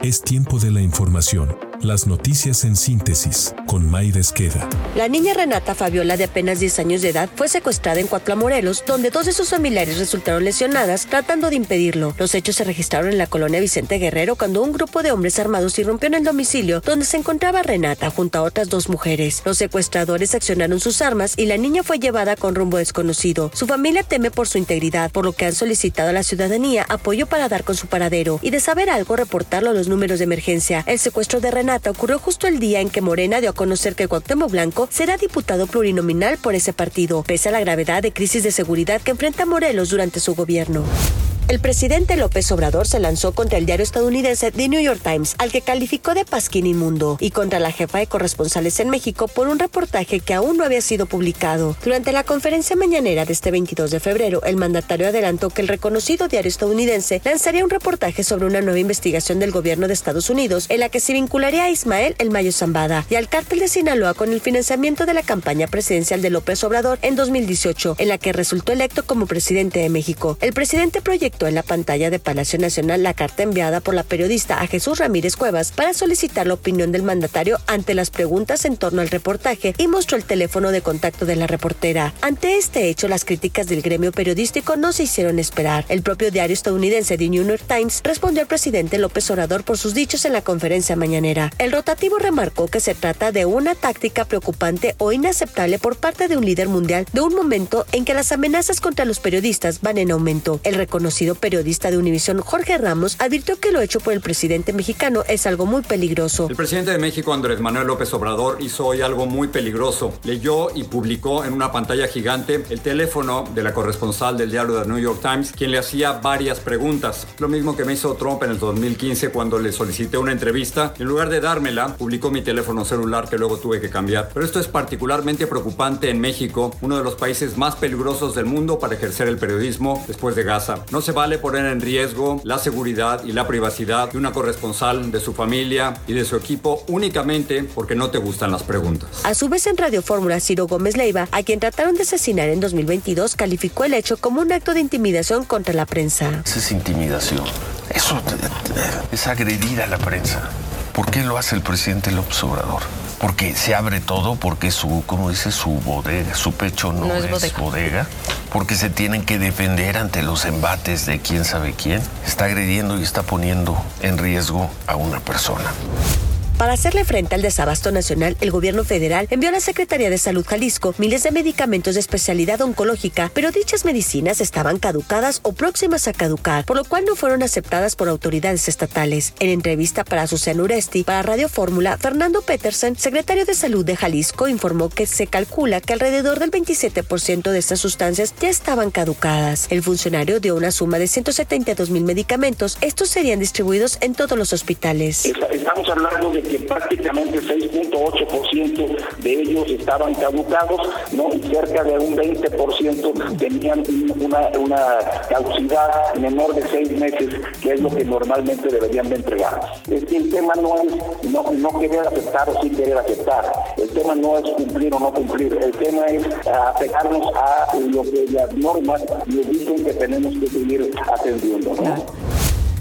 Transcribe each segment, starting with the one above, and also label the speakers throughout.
Speaker 1: Es tiempo de la información. Las noticias en síntesis con Mayra Esqueda.
Speaker 2: La niña Renata Fabiola, de apenas 10 años de edad, fue secuestrada en Cuatla, Morelos, donde dos de sus familiares resultaron lesionadas tratando de impedirlo. Los hechos se registraron en la colonia Vicente Guerrero cuando un grupo de hombres armados irrumpió en el domicilio donde se encontraba Renata junto a otras dos mujeres. Los secuestradores accionaron sus armas y la niña fue llevada con rumbo desconocido. Su familia teme por su integridad, por lo que han solicitado a la ciudadanía apoyo para dar con su paradero y de saber algo reportarlo a los números de emergencia. El secuestro de Renata ocurrió justo el día en que Morena dio a conocer que Cuauhtémoc Blanco será diputado plurinominal por ese partido, pese a la gravedad de crisis de seguridad que enfrenta Morelos durante su gobierno. El presidente López Obrador se lanzó contra el diario estadounidense The New York Times, al que calificó de pasquín inmundo, y contra la jefa de corresponsales en México por un reportaje que aún no había sido publicado. Durante la conferencia mañanera de este 22 de febrero, el mandatario adelantó que el reconocido diario estadounidense lanzaría un reportaje sobre una nueva investigación del gobierno de Estados Unidos en la que se vincularía a Ismael El Mayo Zambada y al cártel de Sinaloa con el financiamiento de la campaña presidencial de López Obrador en 2018, en la que resultó electo como presidente de México. El presidente proyectó en la pantalla de Palacio Nacional la carta enviada por la periodista a Jesús Ramírez Cuevas para solicitar la opinión del mandatario ante las preguntas en torno al reportaje y mostró el teléfono de contacto de la reportera. Ante este hecho, las críticas del gremio periodístico no se hicieron esperar. El propio diario estadounidense The New York Times respondió al presidente López Obrador por sus dichos en la conferencia mañanera. El rotativo remarcó que se trata de una táctica preocupante o inaceptable por parte de un líder mundial de un momento en que las amenazas contra los periodistas van en aumento. El reconocido periodista de Univisión, Jorge Ramos, advirtió que lo hecho por el presidente mexicano es algo muy peligroso.
Speaker 3: El presidente de México, Andrés Manuel López Obrador, hizo hoy algo muy peligroso. Leyó y publicó en una pantalla gigante el teléfono de la corresponsal del diario The New York Times, quien le hacía varias preguntas. Lo mismo que me hizo Trump en el 2015 cuando le solicité una entrevista. En lugar de dármela, publicó mi teléfono celular que luego tuve que cambiar. Pero esto es particularmente preocupante en México, uno de los países más peligrosos del mundo para ejercer el periodismo después de Gaza. No se vale poner en riesgo la seguridad y la privacidad de una corresponsal, de su familia y de su equipo únicamente porque no te gustan las preguntas.
Speaker 2: A su vez en Radio Fórmula, Ciro Gómez Leiva, a quien trataron de asesinar en 2022, calificó el hecho como un acto de intimidación contra la prensa.
Speaker 4: Esa es intimidación. Eso es agredir a la prensa. ¿Por qué lo hace el presidente López Obrador? porque se abre todo, porque su, como dice, su bodega, su pecho no, es, bodega. bodega. porque se tienen que defender ante los embates de quién sabe quién, está agrediendo y está poniendo en riesgo a una persona.
Speaker 2: Para hacerle frente al desabasto nacional, el gobierno federal envió a la Secretaría de Salud Jalisco miles de medicamentos de especialidad oncológica, pero dichas medicinas estaban caducadas o próximas a caducar, por lo cual no fueron aceptadas por autoridades estatales. En entrevista para Susana Uresti, para Radio Fórmula, Fernando Petersen, secretario de Salud de Jalisco, informó que se calcula que alrededor del 27% de estas sustancias ya estaban caducadas. El funcionario dio una suma de 172 mil medicamentos. Estos serían distribuidos en todos los hospitales.
Speaker 5: Estamos hablando de que prácticamente 6.8% de ellos estaban caducados, ¿no? y cerca de un 20% tenían una, una caducidad menor de seis meses, que es lo que normalmente deberían de entregar. el tema no es no, no querer aceptar o sí querer aceptar, el tema no es cumplir o no cumplir, el tema es apegarnos a lo que las normas nos dicen que tenemos que seguir atendiendo.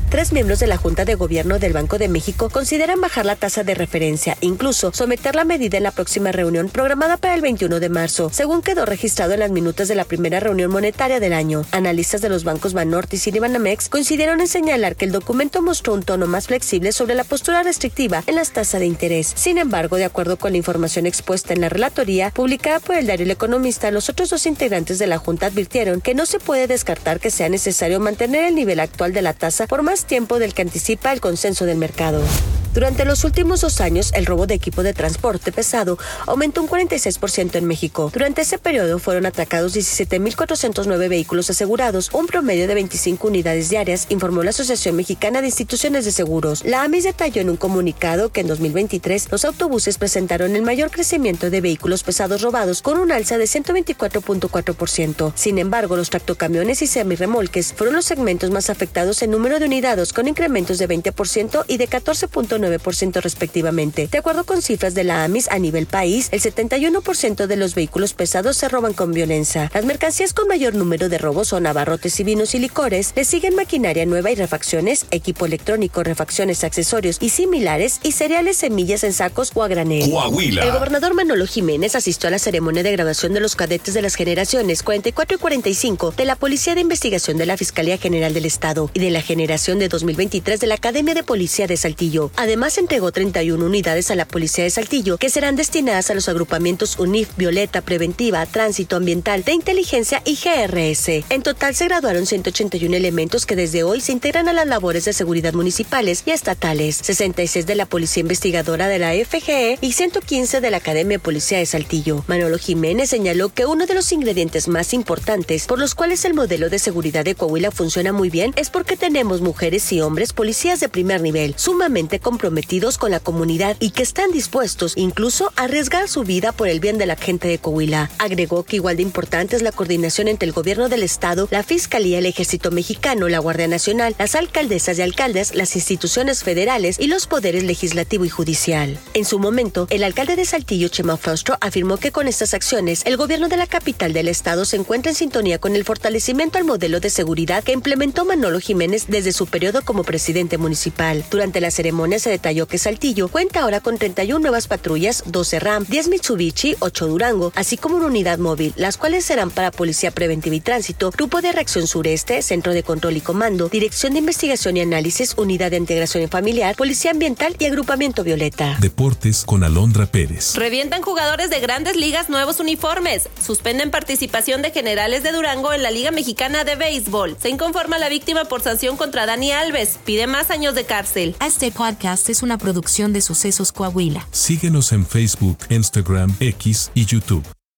Speaker 2: Tres miembros de la Junta de Gobierno del Banco de México consideran bajar la tasa de referencia incluso someter la medida en la próxima reunión programada para el 21 de marzo, según quedó registrado en las minutas de la primera reunión monetaria del año. Analistas de los bancos Banorte y Citibanamex coincidieron en señalar que el documento mostró un tono más flexible sobre la postura restrictiva en las tasas de interés. Sin embargo, de acuerdo con la información expuesta en la relatoría publicada por el diario El Economista, los otros dos integrantes de la Junta advirtieron que no se puede descartar que sea necesario mantener el nivel actual de la tasa por más tiempo del que anticipa el consenso del mercado. Durante los últimos dos años, el robo de equipo de transporte pesado aumentó un 46% en México. Durante ese periodo fueron atracados 17.409 vehículos asegurados, un promedio de 25 unidades diarias, informó la Asociación Mexicana de Instituciones de Seguros. La AMIS detalló en un comunicado que en 2023 los autobuses presentaron el mayor crecimiento de vehículos pesados robados con un alza de 124.4%. Sin embargo, los tractocamiones y semirremolques fueron los segmentos más afectados en número de unidades con incrementos de 20% y de 14.9 1.9% respectivamente. De acuerdo con cifras de la AMIS a nivel país, el 71% de los vehículos pesados se roban con violencia. Las mercancías con mayor número de robos son abarrotes y vinos y licores. Le siguen maquinaria nueva y refacciones, equipo electrónico, refacciones, accesorios y similares y cereales, semillas en sacos o a granel.
Speaker 1: Coahuila.
Speaker 2: El gobernador Manolo Jiménez asistió a la ceremonia de graduación de los cadetes de las generaciones 44 y 45 de la Policía de Investigación de la Fiscalía General del Estado y de la generación de 2023 de la Academia de Policía de Saltillo. Además, entregó 31 unidades a la Policía de Saltillo que serán destinadas a los agrupamientos UNIF, Violeta, Preventiva, Tránsito Ambiental, de Inteligencia y GRS. En total se graduaron 181 elementos que desde hoy se integran a las labores de seguridad municipales y estatales, 66 de la Policía Investigadora de la FGE y 115 de la Academia de Policía de Saltillo. Manolo Jiménez señaló que uno de los ingredientes más importantes por los cuales el modelo de seguridad de Coahuila funciona muy bien es porque tenemos mujeres y hombres policías de primer nivel, sumamente comprometidos con la comunidad y que están dispuestos incluso a arriesgar su vida por el bien de la gente de Coahuila. Agregó que igual de importante es la coordinación entre el gobierno del estado, la Fiscalía, el Ejército Mexicano, la Guardia Nacional, las alcaldesas y alcaldes, las instituciones federales y los poderes legislativo y judicial. En su momento, el alcalde de Saltillo, Chema Faustro, afirmó que con estas acciones, el gobierno de la capital del estado se encuentra en sintonía con el fortalecimiento al modelo de seguridad que implementó Manolo Jiménez desde su periodo como presidente municipal. Durante la ceremonia se detalló que Saltillo cuenta ahora con 31 nuevas patrullas, 12 RAM, 10 Mitsubishi, 8 Durango, así como una unidad móvil, las cuales serán para Policía Preventiva y Tránsito, Grupo de Reacción Sureste, Centro de Control y Comando, Dirección de Investigación y Análisis, Unidad de Integración Familiar, Policía Ambiental y Agrupamiento Violeta.
Speaker 1: Deportes con Alondra Pérez.
Speaker 6: Revientan jugadores de grandes ligas nuevos uniformes. Suspenden participación de generales de Durango en la Liga Mexicana de Béisbol. Se inconforma la víctima por sanción contra Dani Alves. Pide más años de cárcel.
Speaker 7: Este es una producción de Sucesos Coahuila.
Speaker 1: Síguenos en Facebook, Instagram, X y YouTube.